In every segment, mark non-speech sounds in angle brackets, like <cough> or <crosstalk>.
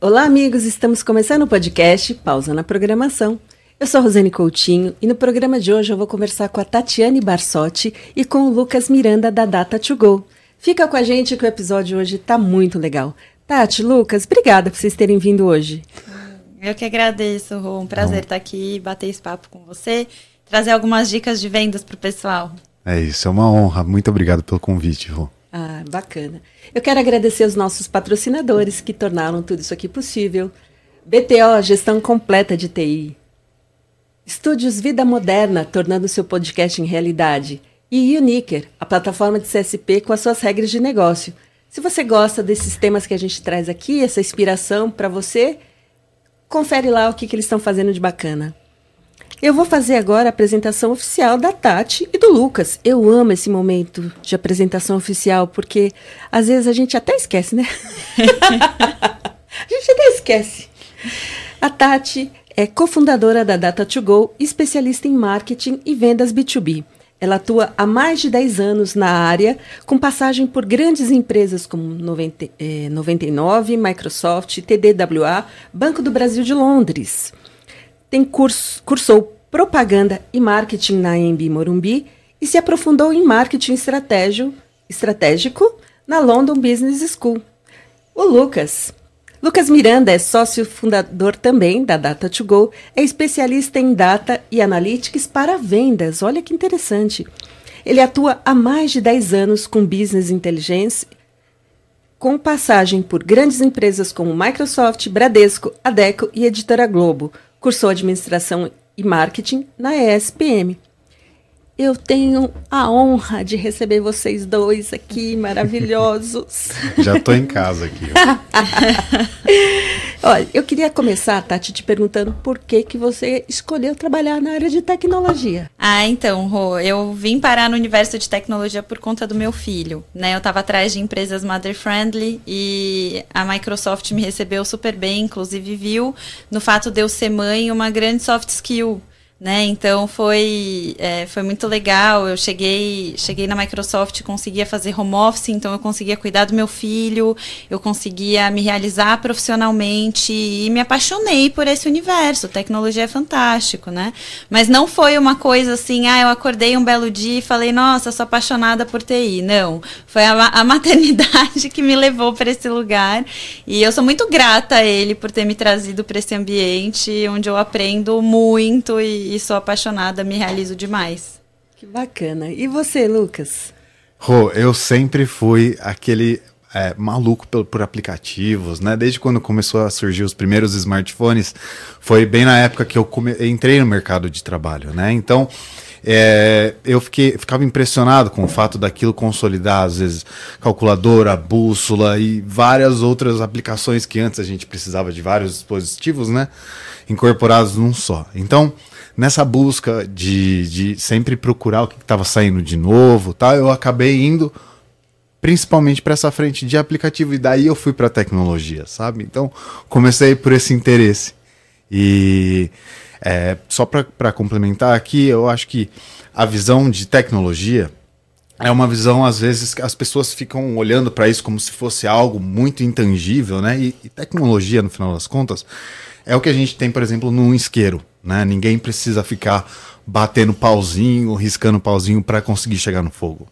Olá, amigos! Estamos começando o podcast Pausa na Programação. Eu sou Rosane Coutinho e no programa de hoje eu vou conversar com a Tatiane Barsotti e com o Lucas Miranda da Data to Go. Fica com a gente que o episódio hoje está muito legal. Tati, Lucas, obrigada por vocês terem vindo hoje. Eu que agradeço, Rô. Um prazer estar aqui, bater esse papo com você, trazer algumas dicas de vendas para o pessoal. É isso, é uma honra. Muito obrigado pelo convite, Rô. Ah, bacana. Eu quero agradecer os nossos patrocinadores que tornaram tudo isso aqui possível. BTO, gestão completa de TI. Estúdios Vida Moderna, tornando seu podcast em realidade. E Uniker, a plataforma de CSP com as suas regras de negócio. Se você gosta desses temas que a gente traz aqui, essa inspiração para você, confere lá o que, que eles estão fazendo de bacana. Eu vou fazer agora a apresentação oficial da Tati e do Lucas. Eu amo esse momento de apresentação oficial, porque às vezes a gente até esquece, né? <laughs> a gente até esquece. A Tati é cofundadora da Data2Go, especialista em marketing e vendas B2B. Ela atua há mais de 10 anos na área, com passagem por grandes empresas como 90, eh, 99, Microsoft, TDWA, Banco do Brasil de Londres. Tem curso, cursou propaganda e marketing na EMB Morumbi e se aprofundou em marketing estratégico na London Business School. O Lucas. Lucas Miranda é sócio fundador também da Data2Go, é especialista em data e analytics para vendas. Olha que interessante. Ele atua há mais de 10 anos com business intelligence, com passagem por grandes empresas como Microsoft, Bradesco, Adeco e Editora Globo. Cursou administração e marketing na ESPM. Eu tenho a honra de receber vocês dois aqui, maravilhosos. <laughs> Já estou em casa aqui. <laughs> Olha, eu queria começar, Tati, te perguntando por que, que você escolheu trabalhar na área de tecnologia. Ah, então, Rô, eu vim parar no universo de tecnologia por conta do meu filho, né? Eu estava atrás de empresas mother friendly e a Microsoft me recebeu super bem, inclusive viu no fato de eu ser mãe uma grande soft skill né? Então foi, é, foi muito legal. Eu cheguei, cheguei na Microsoft, conseguia fazer home office, então eu conseguia cuidar do meu filho, eu conseguia me realizar profissionalmente e me apaixonei por esse universo. Tecnologia é fantástico, né? Mas não foi uma coisa assim, ah, eu acordei um belo dia e falei, nossa, sou apaixonada por TI. Não, foi a, a maternidade <laughs> que me levou para esse lugar e eu sou muito grata a ele por ter me trazido para esse ambiente onde eu aprendo muito e e, sou apaixonada, me realizo demais. Que bacana. E você, Lucas? Rô, eu sempre fui aquele é, maluco por, por, aplicativos, né? Desde quando começou a surgir os primeiros smartphones, foi bem na época que eu come... entrei no mercado de trabalho, né? Então, é, eu fiquei, ficava impressionado com o fato daquilo consolidar, às vezes, calculadora, bússola e várias outras aplicações que antes a gente precisava de vários dispositivos, né? Incorporados num só. Então, nessa busca de, de sempre procurar o que estava saindo de novo, tá? eu acabei indo principalmente para essa frente de aplicativo e daí eu fui para tecnologia, sabe? Então comecei por esse interesse e é, só para complementar aqui, eu acho que a visão de tecnologia é uma visão às vezes que as pessoas ficam olhando para isso como se fosse algo muito intangível, né? E, e tecnologia, no final das contas, é o que a gente tem, por exemplo, num isqueiro. Né? Ninguém precisa ficar batendo pauzinho, riscando pauzinho para conseguir chegar no fogo.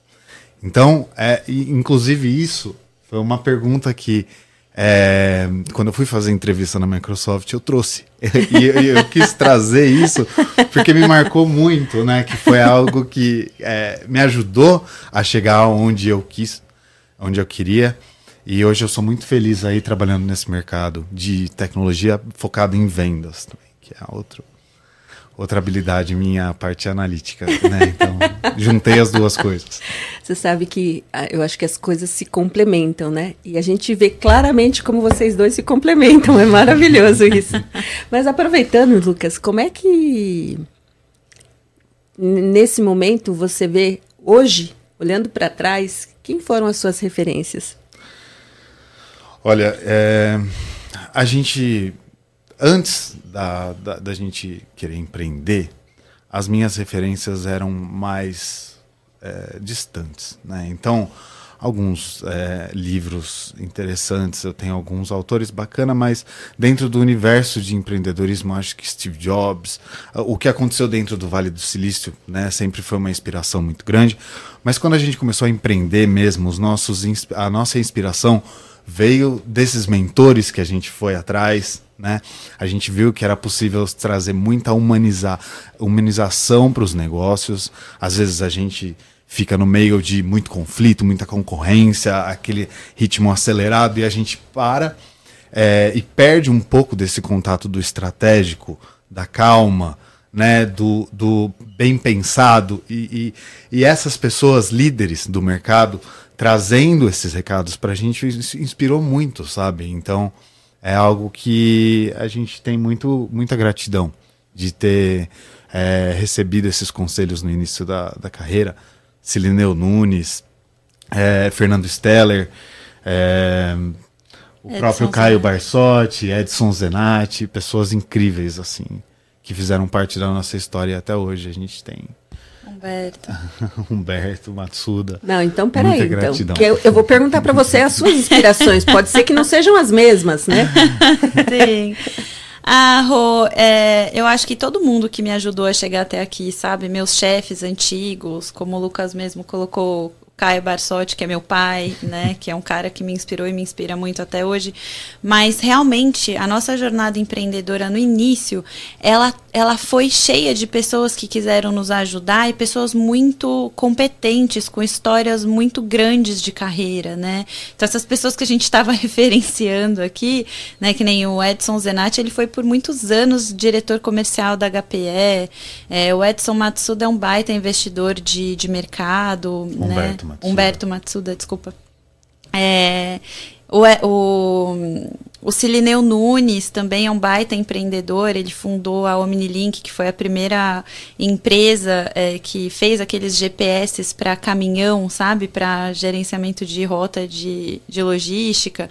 Então, é, inclusive isso foi uma pergunta que é, quando eu fui fazer entrevista na Microsoft, eu trouxe. <laughs> E eu, eu, quis trazer isso porque me marcou muito, né? Que foi algo que é, me ajudou a chegar onde eu quis, onde eu queria. E hoje eu sou muito feliz aí trabalhando nesse mercado de tecnologia focado em vendas também, que é outro, outra habilidade minha, a parte analítica, né? Então, <laughs> juntei as duas coisas. Você sabe que ah, eu acho que as coisas se complementam, né? E a gente vê claramente como vocês dois se complementam, é maravilhoso isso. <laughs> Mas aproveitando, Lucas, como é que nesse momento você vê hoje, olhando para trás, quem foram as suas referências? Olha, é, a gente, antes da, da, da, gente querer empreender, as minhas referências eram mais é, distantes. Né? Então, alguns é, livros interessantes, eu tenho alguns autores bacana, mas dentro do universo de empreendedorismo, acho que Steve Jobs, o que aconteceu dentro do Vale do Silício, né, sempre foi uma inspiração muito grande. Mas quando a gente começou a empreender mesmo, os nossos, a nossa inspiração veio desses mentores que a gente foi atrás, né? A gente viu que era possível trazer muita humanizar, humanização para os negócios. Às vezes a gente fica no meio de muito conflito, muita concorrência, aquele ritmo acelerado e a gente para é, e perde um pouco desse contato do estratégico, da calma, né, do, do bem pensado e, e, e essas pessoas líderes do mercado trazendo esses recados para a gente inspirou muito, sabe? Então é algo que a gente tem muito, muita gratidão de ter é, recebido esses conselhos no início da, da carreira Cilineu Nunes, é, Fernando Steller, é, o Edson próprio Caio Barsotti, Edson Zenatti, pessoas incríveis, assim, que fizeram parte da nossa história até hoje. A gente tem. Humberto. <laughs> Humberto, Matsuda. Não, então peraí. Então, eu, eu, vou perguntar para você as suas inspirações. Pode ser que não sejam as mesmas, né? <laughs> Sim. Ah, Rô, é, eu acho que todo mundo que me ajudou a chegar até aqui, sabe? Meus chefes antigos, como o Lucas mesmo colocou, Caio Barsotti, que é meu pai, né, que é um cara que me inspirou e me inspira muito até hoje, mas realmente a nossa jornada empreendedora no início, ela ela foi cheia de pessoas que quiseram nos ajudar e pessoas muito competentes, com histórias muito grandes de carreira, né? Então essas pessoas que a gente estava <laughs> referenciando aqui, né, que nem o Edson Zenatti, ele foi por muitos anos diretor comercial da HPE, é, o Edson Matsuda é um baita investidor de, de mercado, né? Matsuda. Humberto Matsuda, desculpa. É, o, o, o Cilineu Nunes também é um baita empreendedor, ele fundou a Omnilink, que foi a primeira empresa é, que fez aqueles GPS para caminhão, sabe? Para gerenciamento de rota de, de logística.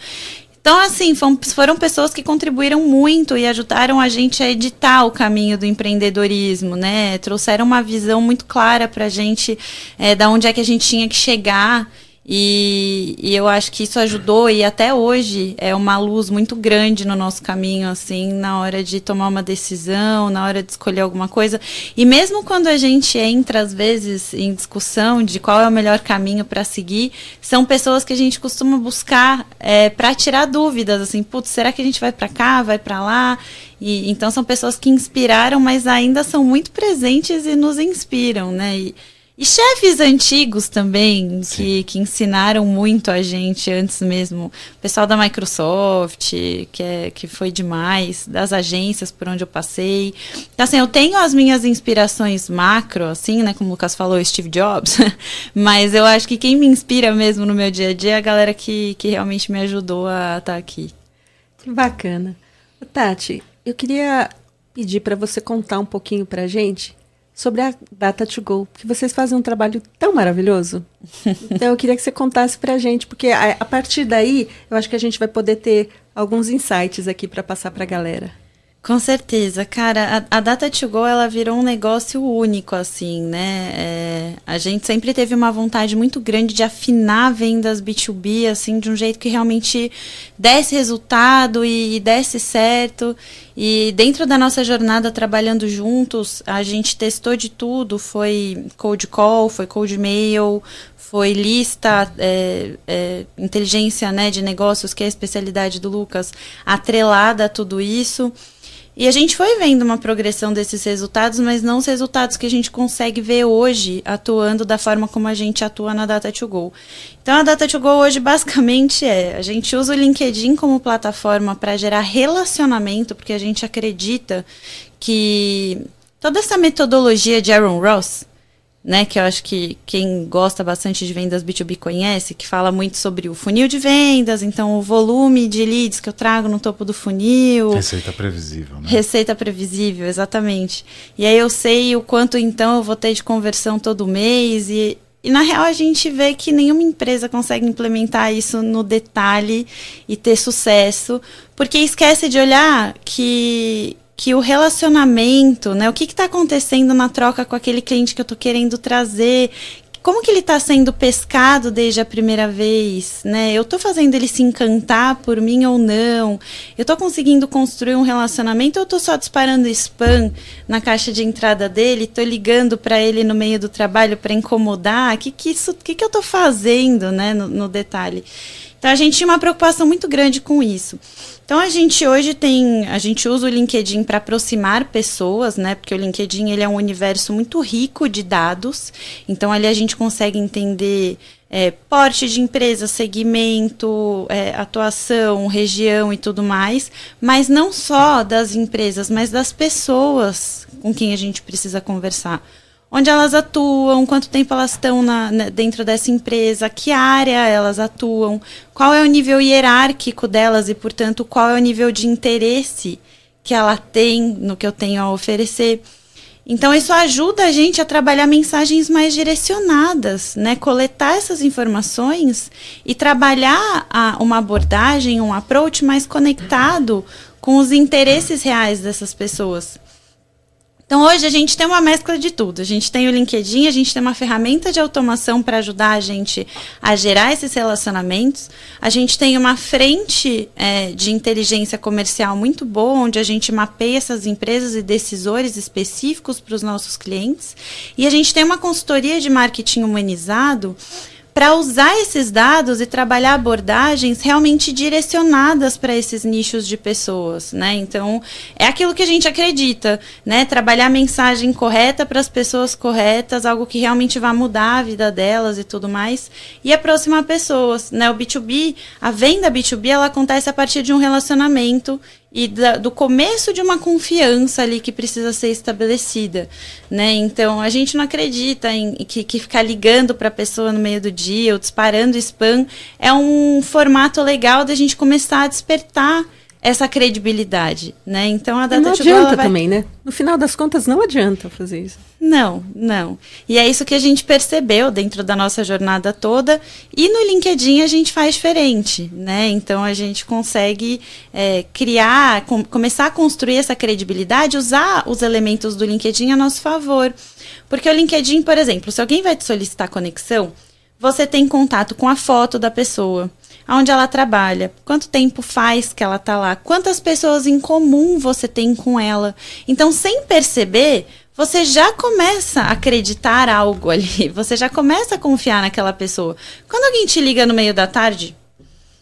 Então, assim, foram, pessoas que contribuíram muito e ajudaram a gente a editar o caminho do empreendedorismo, né? Trouxeram uma visão muito clara para a gente é, da onde é que a gente tinha que chegar e, e, eu acho que isso ajudou e até hoje é uma luz muito grande no nosso caminho, assim, na hora de tomar uma decisão, na hora de escolher alguma coisa. E mesmo quando a gente entra, às vezes, em discussão de qual é o melhor caminho para seguir, são pessoas que a gente costuma buscar é, para tirar dúvidas, assim, putz, será que a gente vai para cá, vai para lá? E, então são pessoas que inspiraram, mas ainda são muito presentes e nos inspiram, né? E, e chefes antigos também, que, que ensinaram muito a gente antes mesmo. O pessoal da Microsoft, que, é, que foi demais, das agências por onde eu passei. Então, assim, eu tenho as minhas inspirações macro, assim, né? Como o Lucas falou, Steve Jobs. <laughs> Mas eu acho que quem me inspira mesmo no meu dia a dia é a galera que, que realmente me ajudou a estar aqui. Que bacana. Tati, eu queria pedir para você contar um pouquinho para a gente sobre a Data to Go, porque vocês fazem um trabalho tão maravilhoso. Então eu queria que você contasse para a gente, porque a, a, partir daí eu acho que a gente vai poder ter alguns insights aqui para passar para a galera. Com certeza, cara, a, a Data to Go ela virou um negócio único, assim, né? É, a gente sempre teve uma vontade muito grande de afinar vendas B2B, assim, de um jeito que realmente desse resultado e, e desse certo. E dentro da nossa jornada trabalhando juntos, a gente testou de tudo, foi cold call, foi cold mail, foi lista, é, é, inteligência né, de negócios, que é a especialidade do Lucas, atrelada a tudo isso. E a gente foi vendo uma progressão desses resultados, mas não os resultados que a gente consegue ver hoje atuando da forma como a gente atua na Data to Go. Então a Data to Go hoje basicamente é, a gente usa o LinkedIn como plataforma para gerar relacionamento, porque a gente acredita que toda essa metodologia de Aaron Ross, né, que eu acho que quem gosta bastante de vendas B2B conhece, que fala muito sobre o funil de vendas, então o volume de leads que eu trago no topo do funil. Receita previsível, né? Receita previsível, exatamente. E aí eu sei o quanto então eu vou ter de conversão todo mês e e na real a gente vê que nenhuma empresa consegue implementar isso no detalhe e ter sucesso, porque esquece de olhar que que o relacionamento, né? O que está acontecendo na troca com aquele cliente que eu estou querendo trazer? como que ele está sendo pescado desde a primeira vez, né? Eu estou fazendo ele se encantar por mim ou não? Eu estou conseguindo construir um relacionamento ou estou só disparando spam na caixa de entrada dele? Estou ligando para ele no meio do trabalho para incomodar? O que que isso, que que eu estou fazendo, né? No, no detalhe. Então a gente tinha uma preocupação muito grande com isso. Então a gente hoje tem, a gente usa o LinkedIn para aproximar pessoas, né? Porque o LinkedIn ele é um universo muito rico de dados. Então ali a gente consegue entender é, porte de empresa, segmento, é, atuação, região e tudo mais, mas não só das empresas, mas das pessoas com quem a gente precisa conversar onde elas atuam, quanto tempo elas estão na, na, dentro dessa empresa, que área elas atuam, qual é o nível hierárquico delas e, portanto, qual é o nível de interesse que ela tem no que eu tenho a oferecer. Então, isso ajuda a gente a trabalhar mensagens mais direcionadas, né? Coletar essas informações e trabalhar a, uma abordagem, um approach mais conectado com os interesses reais dessas pessoas. Então hoje a gente tem uma mescla de tudo. A gente tem o LinkedIn, a gente tem uma ferramenta de automação para ajudar a gente a gerar esses relacionamentos. A gente tem uma frente é, de inteligência comercial muito boa, onde a gente mapeia essas empresas e decisores específicos para os nossos clientes. E a gente tem uma consultoria de marketing humanizado para usar esses dados e trabalhar abordagens realmente direcionadas para esses nichos de pessoas, né? Então, é aquilo que a gente acredita, né? Trabalhar a mensagem correta para as pessoas corretas, algo que realmente vai mudar a vida delas e tudo mais, e aproximar pessoas, né? O B2B, a venda B2B, ela acontece a partir de um relacionamento e da, do começo de uma confiança ali que precisa ser estabelecida, né? Então a gente não acredita em que, que ficar ligando para a pessoa no meio do dia ou disparando spam é um formato legal da gente começar a despertar essa credibilidade, né? Então a data não adianta vai... também, né? No final das contas não adianta fazer isso. Não, não. E é isso que a gente percebeu dentro da nossa jornada toda. E no LinkedIn a gente faz diferente, né? Então a gente consegue é, criar, com, começar a construir essa credibilidade, usar os elementos do LinkedIn a nosso favor. Porque o LinkedIn, por exemplo, se alguém vai te solicitar conexão, você tem contato com a foto da pessoa onde ela trabalha, quanto tempo faz que ela está lá, quantas pessoas em comum você tem com ela. Então, sem perceber, você já começa a acreditar algo ali, <laughs> você já começa a confiar naquela pessoa. Quando alguém te liga no meio da tarde,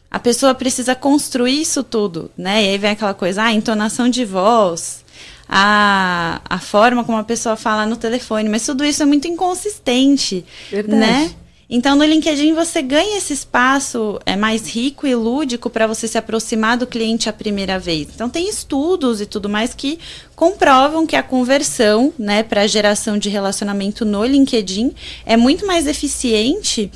a pessoa precisa construir isso tudo, né? E aí vem aquela coisa, ah, a entonação de voz, a, a forma como a pessoa fala no telefone, mas tudo isso é muito inconsistente, Verdade. né? Então, no LinkedIn você ganha esse espaço é mais rico e lúdico para você se aproximar do cliente a primeira vez. Então, tem estudos e tudo mais que comprovam que a conversão, né, para geração de relacionamento no LinkedIn é muito mais eficiente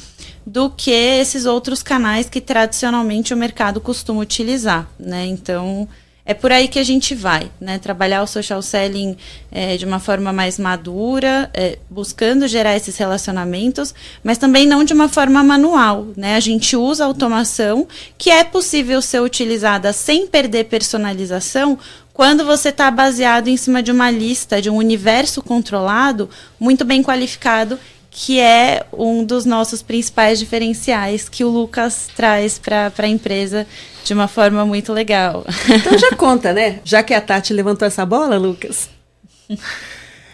do que esses outros canais que tradicionalmente o mercado costuma utilizar, né? Então, é por aí que a gente vai, né? Trabalhar o social selling é, de uma forma mais madura, é, buscando gerar esses relacionamentos, mas também não de uma forma manual, né? A gente usa automação que é possível ser utilizada sem perder personalização quando você está baseado em cima de uma lista, de um universo controlado, muito bem qualificado que é um dos nossos principais diferenciais que o Lucas traz para a empresa de uma forma muito legal. Então já conta, né? Já que a Tati levantou essa bola, Lucas.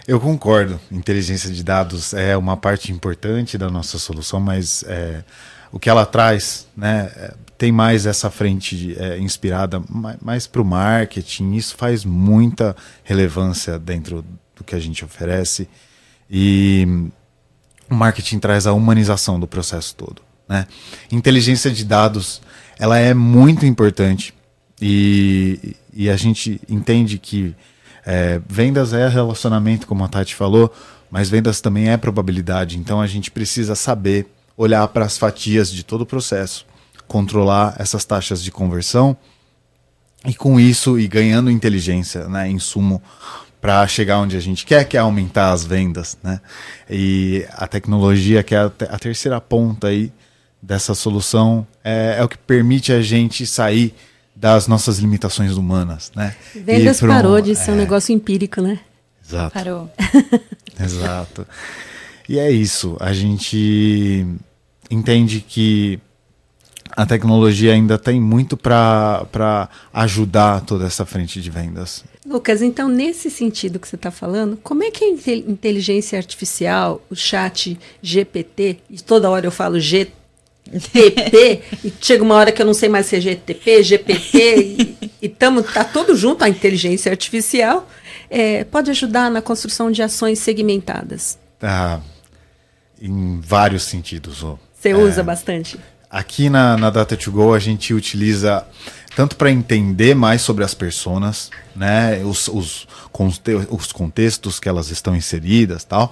Eu concordo. Inteligência de dados é uma parte importante da nossa solução, mas é, o que ela traz, né, é, tem mais essa frente é, inspirada mais para o marketing. Isso faz muita relevância dentro do que a gente oferece e o marketing traz a humanização do processo todo. Né? Inteligência de dados ela é muito importante e, e a gente entende que é, vendas é relacionamento, como a Tati falou, mas vendas também é probabilidade. Então a gente precisa saber olhar para as fatias de todo o processo, controlar essas taxas de conversão e com isso e ganhando inteligência, né, insumo para chegar onde a gente quer, que é aumentar as vendas, né? E a tecnologia, que é a, a terceira ponta aí dessa solução, é, é, o que permite a gente sair das nossas limitações humanas, né? Vendas parou de ser um é. negócio empírico, né? Exato. Parou. <laughs> Exato. E é isso. A gente entende que a tecnologia ainda tem muito para ajudar toda essa frente de vendas. Lucas, então, nesse sentido que você está falando, como é que a inteligência artificial, o chat GPT, e toda hora eu falo GTP, e chega uma hora que eu não sei mais se é GTP, GPT, e, e tamo, tá tudo junto, a inteligência artificial, é, pode ajudar na construção de ações segmentadas? Ah, em vários sentidos. Você usa é, bastante? Aqui na, na Data2Go a gente utiliza tanto para entender mais sobre as personas, né, os, os, os contextos que elas estão inseridas, tal,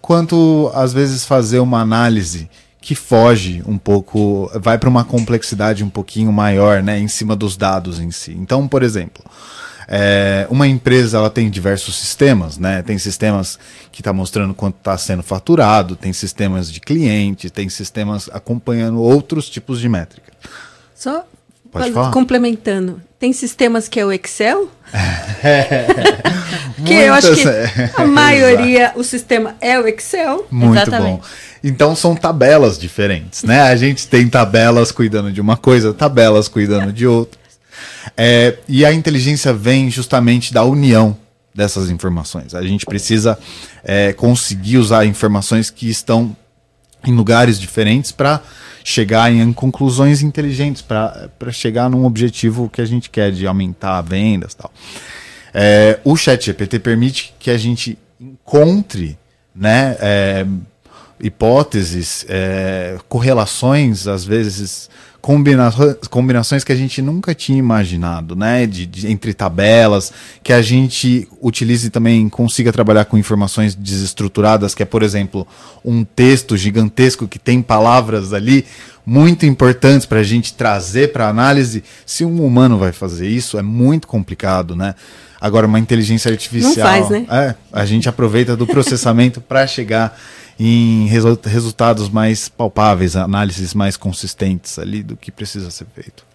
quanto às vezes fazer uma análise que foge um pouco, vai para uma complexidade um pouquinho maior, né, em cima dos dados em si. Então, por exemplo, é, uma empresa ela tem diversos sistemas, né? Tem sistemas que está mostrando quanto está sendo faturado, tem sistemas de cliente, tem sistemas acompanhando outros tipos de métrica. Só Pode falar? complementando, tem sistemas que é o Excel? É, <laughs> que eu acho que é. a maioria, o sistema é o Excel. Muito Exatamente. bom. Então são tabelas diferentes, né? A gente tem tabelas cuidando de uma coisa, tabelas cuidando de outra. É, e a inteligência vem justamente da união dessas informações. A gente precisa é, conseguir usar informações que estão em lugares diferentes para chegar em conclusões inteligentes, para chegar num objetivo que a gente quer de aumentar vendas tal. É, o Chat GPT permite que a gente encontre né, é, hipóteses, é, correlações, às vezes combinações, combinações que a gente nunca tinha imaginado, né? De, de, entre tabelas, que a gente utilize também, consiga trabalhar com informações desestruturadas, que é, por exemplo, um texto gigantesco que tem palavras ali muito importantes para a gente trazer para análise. Se um humano vai fazer isso, é muito complicado, né? Agora, uma inteligência artificial. Não faz, né? É, a gente aproveita do processamento para chegar em resu resultados mais palpáveis, análises mais consistentes ali do que precisa ser feito.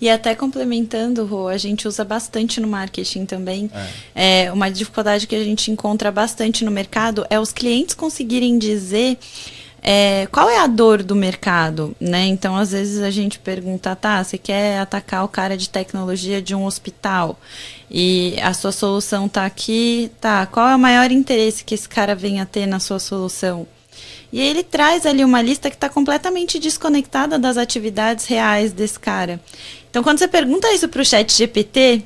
E até complementando, Rô, a gente usa bastante no marketing também. É. é. uma dificuldade que a gente encontra bastante no mercado é os clientes conseguirem dizer é, qual é a dor do mercado, né? Então, às vezes a gente pergunta, tá, você quer atacar o cara de tecnologia de um hospital e a sua solução tá aqui, tá? Qual é o maior interesse que esse cara venha ter na sua solução? E ele traz ali uma lista que está completamente desconectada das atividades reais desse cara. Então, quando você pergunta isso para o chat GPT,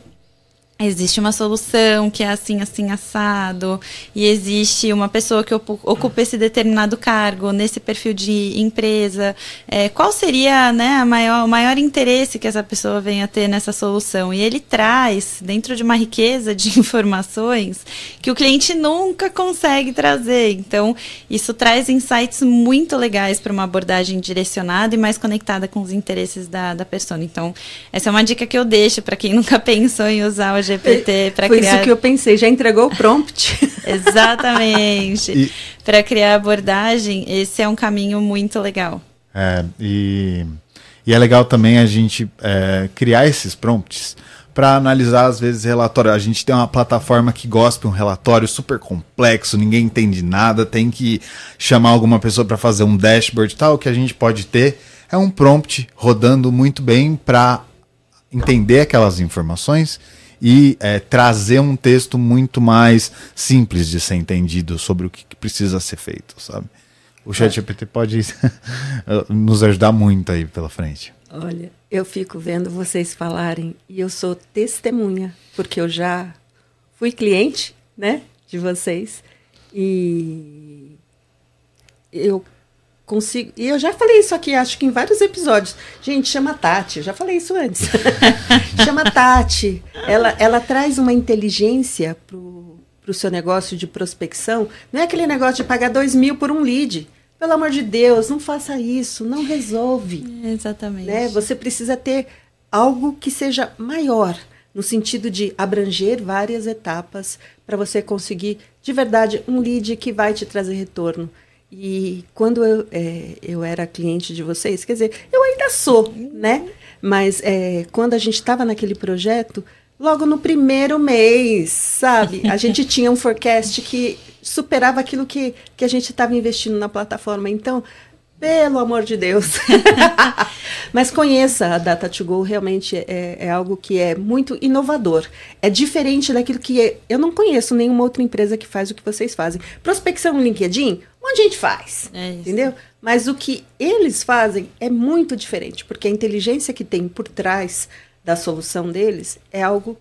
existe uma solução que é assim, assim, assado, e existe uma pessoa que ocupa esse determinado cargo nesse perfil de empresa. É, qual seria né, a maior, o maior interesse que essa pessoa venha ter nessa solução? E ele traz, dentro de uma riqueza de <laughs> informações, que o cliente nunca consegue trazer. Então, isso traz insights muito legais para uma abordagem direcionada e mais conectada com os interesses da, da pessoa. Então, essa é uma dica que eu deixo para quem <laughs> nunca pensou em usar o GPT para criar. Foi isso que eu pensei, já entregou o prompt. <laughs> Exatamente. e... Para criar abordagem, esse é um caminho muito legal. É, e, e é legal também a gente é, criar esses prompts para analisar, às vezes, relatório. A gente tem uma plataforma que gospe um relatório super complexo, ninguém entende nada, tem que chamar alguma pessoa para fazer um dashboard e tal. O que a gente pode ter é um prompt rodando muito bem para entender aquelas informações e é, trazer um texto muito mais simples de ser entendido sobre o que, que precisa ser feito, sabe? O ChatGPT pode <laughs> nos ajudar muito aí pela frente. Olha, eu fico vendo vocês falarem e eu sou testemunha, porque eu já fui cliente, né, de vocês e eu consigo. E eu já falei isso aqui, acho que em vários episódios. Gente, chama Tati, eu já falei isso antes. <laughs> chama Tati. Ela, ela traz uma inteligência pro, pro seu negócio de prospecção. Não é aquele negócio de pagar dois mil por um lead. Pelo amor de Deus, não faça isso, não resolve. exatamente. Né? Você precisa ter algo que seja maior, no sentido de abranger várias etapas para você conseguir, de verdade, um lead que vai te trazer retorno. E quando eu, é, eu era cliente de vocês, quer dizer, eu ainda sou, né? Mas é, quando a gente estava naquele projeto, logo no primeiro mês, sabe? A <laughs> gente tinha um forecast que superava aquilo que, que a gente estava investindo na plataforma. Então, pelo amor de Deus. <laughs> Mas conheça a Data to Go, realmente é, é, algo que é muito inovador. É diferente daquilo que é, eu não conheço nenhuma outra empresa que faz o que vocês fazem. Prospecção no LinkedIn, um monte de gente faz. É entendeu? Mas o que eles fazem é muito diferente, porque a inteligência que tem por trás da solução deles é algo.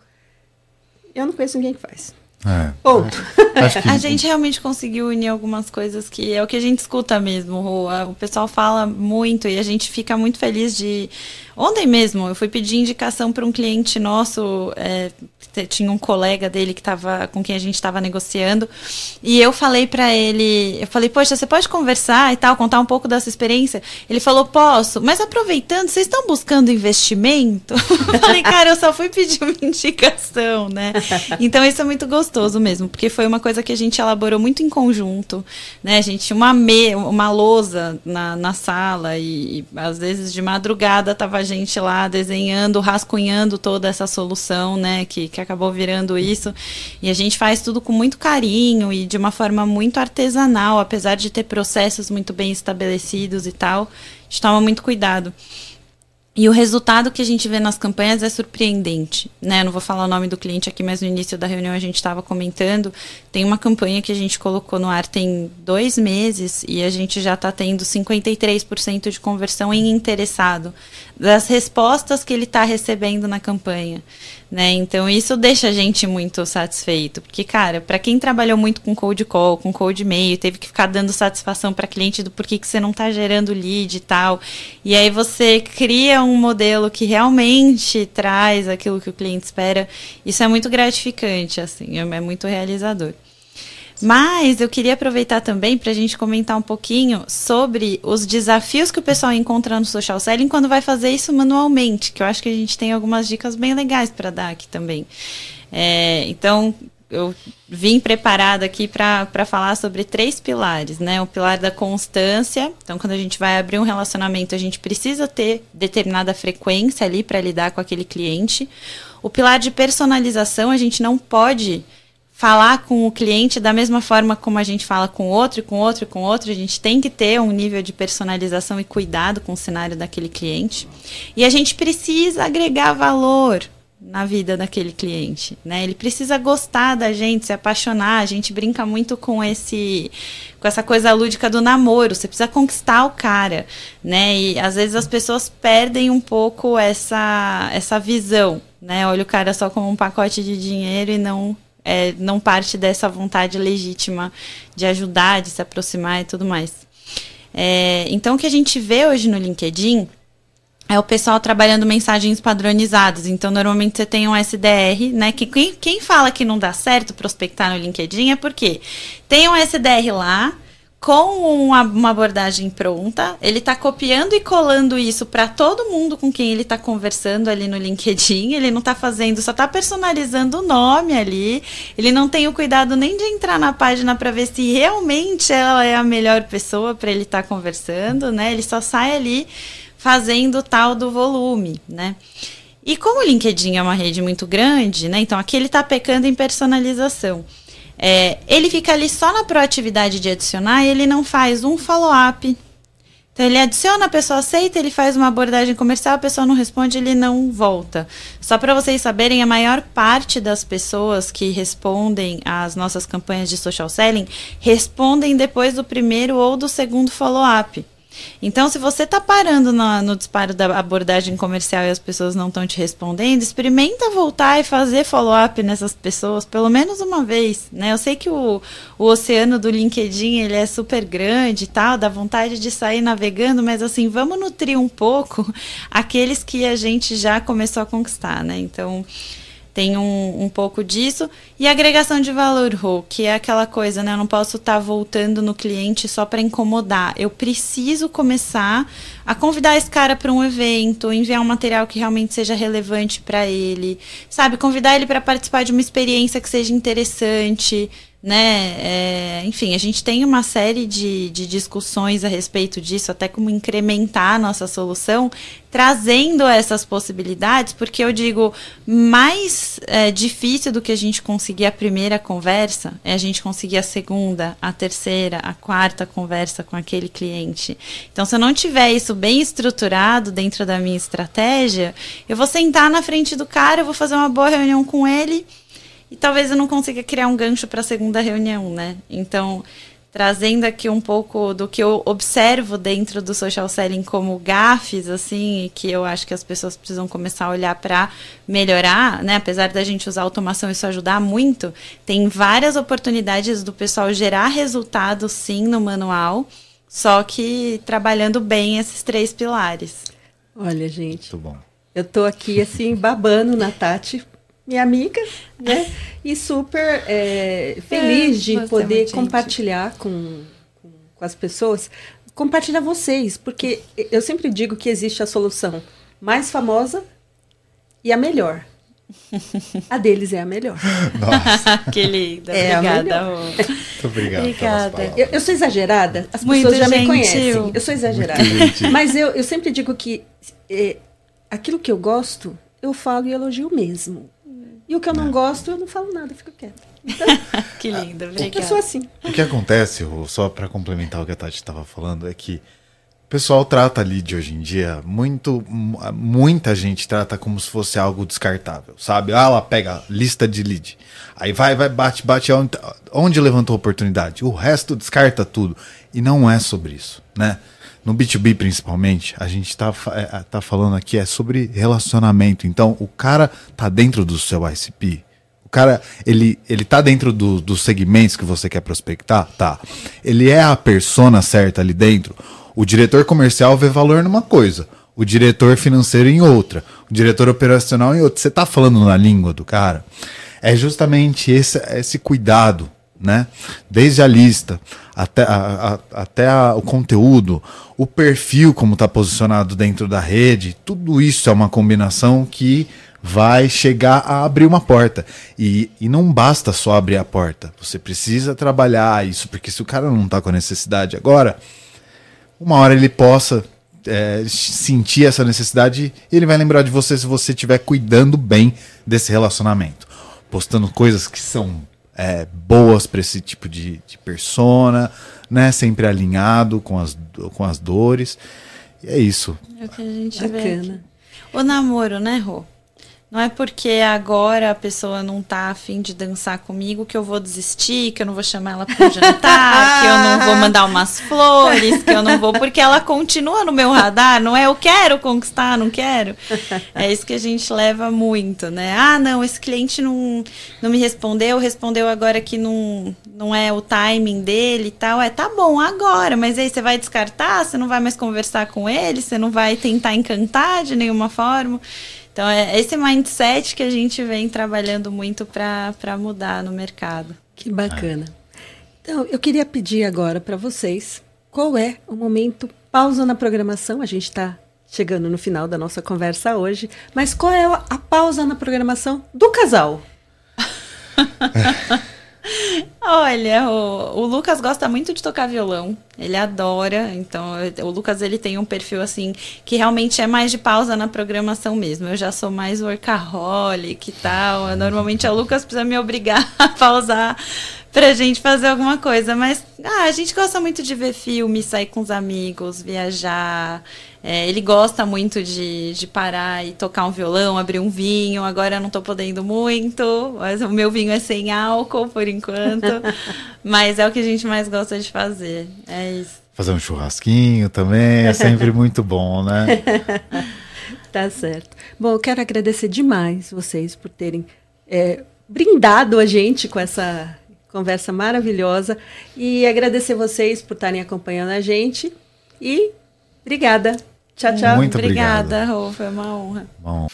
Eu não conheço ninguém que faz. É. Ponto. É, a gente realmente conseguiu unir algumas coisas que é o que a gente escuta mesmo. O, o pessoal fala muito e a gente fica muito feliz de. Ontem mesmo eu fui pedir indicação para um cliente nosso é, tinha um colega dele que tava, com quem a gente estava negociando, e eu falei para ele, eu falei, poxa, você pode conversar e tal, contar um pouco da sua experiência? Ele falou, posso, mas aproveitando, vocês estão buscando investimento? <laughs> eu falei, cara, eu só fui pedir uma indicação, né? Então isso é muito gostoso mesmo, porque foi uma coisa que a gente elaborou muito em conjunto, né? A gente tinha uma, me, uma lousa na, na sala e, e às vezes de madrugada tava a gente lá desenhando, rascunhando toda essa solução, né? Que, que acabou virando isso. E a gente faz tudo com muito carinho e de uma forma muito artesanal, apesar de ter processos muito bem estabelecidos e tal. A gente toma muito cuidado. E o resultado que a gente vê nas campanhas é surpreendente, né? Não vou falar o nome do cliente aqui, mas no início da reunião a gente estava comentando. Tem uma campanha que a gente colocou no ar tem dois meses e a gente já está tendo 53% de conversão em interessado das respostas que ele está recebendo na campanha né? Então isso deixa a gente muito satisfeito, porque cara, para quem trabalhou muito com cold call, com cold mail, teve que ficar dando satisfação para cliente do porquê que você não está gerando lead e tal. E aí você cria um modelo que realmente traz aquilo que o cliente espera. Isso é muito gratificante, assim, é muito realizador. Mas eu queria aproveitar também para a gente comentar um pouquinho sobre os desafios que o pessoal encontra no social selling quando vai fazer isso manualmente, que eu acho que a gente tem algumas dicas bem legais para dar aqui também. É, então, eu vim preparada aqui para falar sobre três pilares, né? O pilar da constância. Então, quando a gente vai abrir um relacionamento, a gente precisa ter determinada frequência ali para lidar com aquele cliente. O pilar de personalização, a gente não pode falar com o cliente da mesma forma como a gente fala com outro, com outro, com outro. A gente tem que ter um nível de personalização e cuidado com o cenário daquele cliente. E a gente precisa agregar valor na vida daquele cliente, né? Ele precisa gostar da gente, se apaixonar. A gente brinca muito com esse com essa coisa lúdica do namoro. Você precisa conquistar o cara, né? E às vezes as pessoas perdem um pouco essa essa visão, né? Olha o cara só como um pacote de dinheiro e não é, não parte dessa vontade legítima de ajudar, de se aproximar e tudo mais. É, então, o que a gente vê hoje no LinkedIn é o pessoal trabalhando mensagens padronizadas. Então, normalmente você tem um SDR, né? Que quem, quem fala que não dá certo prospectar no LinkedIn é porque tem um SDR lá, com uma, uma, abordagem pronta, ele está copiando e colando isso para todo mundo com quem ele está conversando ali no LinkedIn. Ele não está fazendo, só está personalizando o nome ali. Ele não tem o cuidado nem de entrar na página para ver se realmente ela é a melhor pessoa para ele estar tá conversando, né? Ele só sai ali fazendo tal do volume, né? E como o LinkedIn é uma rede muito grande, né? Então aqui ele está pecando em personalização. É, ele fica ali só na proatividade de adicionar e ele não faz um follow-up. Então ele adiciona, a pessoa aceita, ele faz uma abordagem comercial, a pessoa não responde, ele não volta. Só para vocês saberem, a maior parte das pessoas que respondem às nossas campanhas de social selling respondem depois do primeiro ou do segundo follow-up. Então, se você está parando no, no, disparo da abordagem comercial e as pessoas não estão te respondendo, experimenta voltar e fazer follow-up nessas pessoas pelo menos uma vez, né? Eu sei que o, o oceano do LinkedIn ele é super grande e tal, dá vontade de sair navegando, mas assim, vamos nutrir um pouco <laughs> aqueles que a gente já começou a conquistar, né? Então, tem um, um pouco disso. E agregação de valor, Rô, que é aquela coisa, né? Eu não posso estar tá voltando no cliente só para incomodar. Eu preciso começar a convidar esse cara para um evento, enviar um material que realmente seja relevante para ele, sabe? Convidar ele para participar de uma experiência que seja interessante. Né? É, enfim, a gente tem uma série de, de discussões a respeito disso, até como incrementar a nossa solução, trazendo essas possibilidades, porque eu digo, mais é, difícil do que a gente conseguir a primeira conversa é a gente conseguir a segunda, a terceira, a quarta conversa com aquele cliente. Então, se eu não tiver isso bem estruturado dentro da minha estratégia, eu vou sentar na frente do cara, eu vou fazer uma boa reunião com ele e talvez eu não consiga criar um gancho para a segunda reunião, né? Então, trazendo aqui um pouco do que eu observo dentro do social selling como gafes, assim, e que eu acho que as pessoas precisam começar a olhar para melhorar, né? Apesar da gente usar automação isso ajudar muito, tem várias oportunidades do pessoal gerar resultado sim no manual, só que trabalhando bem esses três pilares. Olha, gente. Muito bom. Eu tô aqui assim babando na Tati minha amiga, né? E super é, feliz é, de poder compartilhar com, com, com, as pessoas, compartilhar vocês, porque eu sempre digo que existe a solução mais famosa e a melhor. <laughs> A deles é a melhor. Nossa. <laughs> que linda. É obrigada, Muito obrigado. Obrigada. Eu, eu, sou exagerada, as Muito pessoas já gentil. me conhecem. Eu sou exagerada. Mas eu, eu sempre digo que é, aquilo que eu gosto, eu falo e elogio mesmo. E o que eu não gosto, eu não falo nada, fico quieta. Então, <laughs> que lindo, obrigada. Eu sou assim. O que acontece, só para complementar o que a Tati estava falando, é que o pessoal trata lead hoje em dia, muito, muita gente trata como se fosse algo descartável, sabe? Ah, ela pega lista de lead, aí vai, vai, bate, bate, onde, onde levantou a oportunidade, o resto descarta tudo. E não é sobre isso, né? No B2B principalmente, a gente está é, tá falando aqui é sobre relacionamento. Então, o cara tá dentro do seu ICP. O cara, ele, ele tá dentro do, dos segmentos que você quer prospectar? Tá. Ele é a persona certa ali dentro. O diretor comercial vê valor numa coisa, o diretor financeiro em outra, o diretor operacional em outra. Você tá falando na língua do cara? É justamente esse, esse cuidado né? Desde a lista até, a, a, até a, o conteúdo, o perfil como está posicionado dentro da rede, tudo isso é uma combinação que vai chegar a abrir uma porta. E, e não basta só abrir a porta, você precisa trabalhar isso, porque se o cara não está com a necessidade agora, uma hora ele possa é, sentir essa necessidade, ele vai lembrar de você se você estiver cuidando bem desse relacionamento. Postando coisas que são é, boas para esse tipo de, de persona, né? Sempre alinhado com as, com as dores. E é isso. É o que a gente Bacana. vê aqui. O namoro, né, Rô? Não é porque agora a pessoa não tá afim de dançar comigo que eu vou desistir, que eu não vou chamar ela para jantar, <laughs> que eu não vou mandar umas flores, que eu não vou, porque ela continua no meu radar, não é eu quero conquistar, não quero. É isso que a gente leva muito, né? Ah, não, esse cliente não, não me respondeu, respondeu agora que não, não é o timing dele e tal. É, tá bom, agora, mas aí você vai descartar, você não vai mais conversar com ele, você não vai tentar encantar de nenhuma forma. Então, é esse mindset que a gente vem trabalhando muito para mudar no mercado. Que bacana. Então, eu queria pedir agora para vocês qual é o momento pausa na programação. A gente está chegando no final da nossa conversa hoje, mas qual é a pausa na programação do casal? <laughs> Olha, o, o, Lucas gosta muito de tocar violão. Ele adora. Então, o Lucas ele tem um perfil assim que realmente é mais de pausa na programação mesmo. Eu já sou mais workaholic e tal. Normalmente o Lucas precisa me obrigar <laughs> a pausar pra gente fazer alguma coisa. Mas ah, a gente gosta muito de ver filme, sair com os amigos, viajar. É, ele gosta muito de, de parar e tocar um violão, abrir um vinho. Agora eu não estou podendo muito, mas o meu vinho é sem álcool por enquanto. <laughs> mas é o que a gente mais gosta de fazer. É isso. Fazer um churrasquinho também é sempre <laughs> muito bom, né? <laughs> tá certo. Bom, eu quero agradecer demais vocês por terem é, brindado a gente com essa conversa maravilhosa e agradecer vocês por estarem acompanhando a gente e Obrigada. Tchau, tchau. Muito obrigada, Rô. Foi uma honra. Bom.